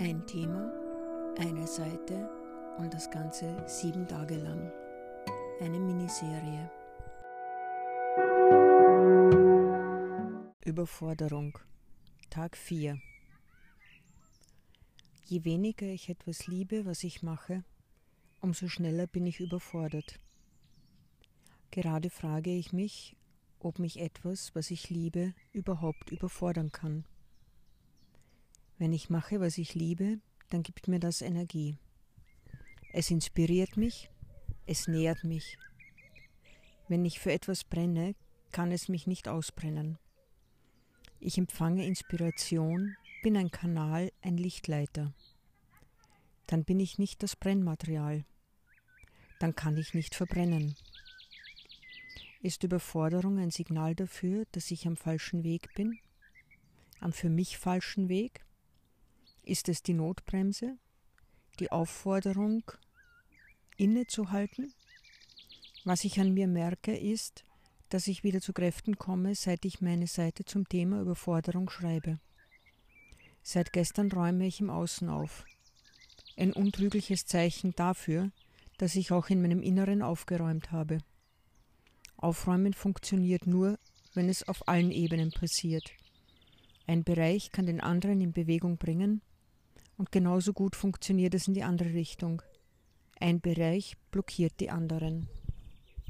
Ein Thema, eine Seite und das Ganze sieben Tage lang. Eine Miniserie. Überforderung. Tag 4. Je weniger ich etwas liebe, was ich mache, umso schneller bin ich überfordert. Gerade frage ich mich, ob mich etwas, was ich liebe, überhaupt überfordern kann. Wenn ich mache, was ich liebe, dann gibt mir das Energie. Es inspiriert mich, es nährt mich. Wenn ich für etwas brenne, kann es mich nicht ausbrennen. Ich empfange Inspiration, bin ein Kanal, ein Lichtleiter. Dann bin ich nicht das Brennmaterial. Dann kann ich nicht verbrennen. Ist Überforderung ein Signal dafür, dass ich am falschen Weg bin? Am für mich falschen Weg? Ist es die Notbremse? Die Aufforderung, innezuhalten? Was ich an mir merke, ist, dass ich wieder zu Kräften komme, seit ich meine Seite zum Thema Überforderung schreibe. Seit gestern räume ich im Außen auf. Ein untrügliches Zeichen dafür, dass ich auch in meinem Inneren aufgeräumt habe. Aufräumen funktioniert nur, wenn es auf allen Ebenen passiert. Ein Bereich kann den anderen in Bewegung bringen und genauso gut funktioniert es in die andere Richtung. Ein Bereich blockiert die anderen.